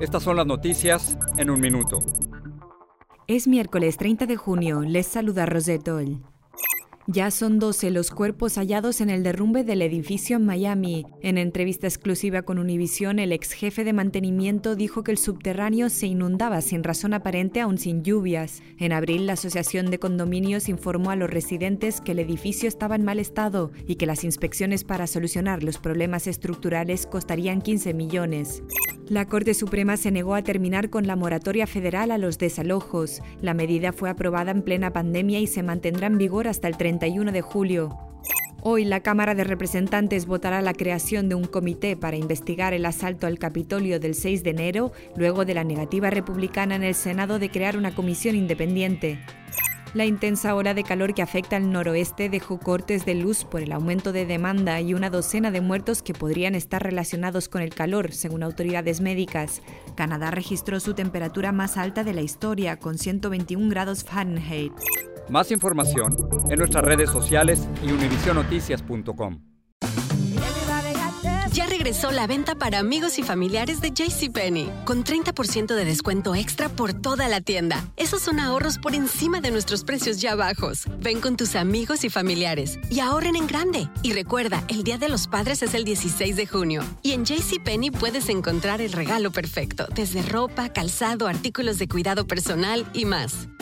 estas son las noticias en un minuto. Es miércoles 30 de junio, les saluda Rosetol. Ya son 12 los cuerpos hallados en el derrumbe del edificio en Miami. En entrevista exclusiva con Univision, el ex jefe de mantenimiento dijo que el subterráneo se inundaba sin razón aparente aún sin lluvias. En abril, la Asociación de Condominios informó a los residentes que el edificio estaba en mal estado y que las inspecciones para solucionar los problemas estructurales costarían 15 millones. La Corte Suprema se negó a terminar con la moratoria federal a los desalojos. La medida fue aprobada en plena pandemia y se mantendrá en vigor hasta el 31 de julio. Hoy la Cámara de Representantes votará la creación de un comité para investigar el asalto al Capitolio del 6 de enero, luego de la negativa republicana en el Senado de crear una comisión independiente. La intensa ola de calor que afecta al noroeste dejó cortes de luz por el aumento de demanda y una docena de muertos que podrían estar relacionados con el calor, según autoridades médicas. Canadá registró su temperatura más alta de la historia, con 121 grados Fahrenheit. Más información en nuestras redes sociales y univisionoticias.com. Ya regresó la venta para amigos y familiares de JCPenney, con 30% de descuento extra por toda la tienda. Esos son ahorros por encima de nuestros precios ya bajos. Ven con tus amigos y familiares y ahorren en grande. Y recuerda, el Día de los Padres es el 16 de junio. Y en JCPenney puedes encontrar el regalo perfecto, desde ropa, calzado, artículos de cuidado personal y más.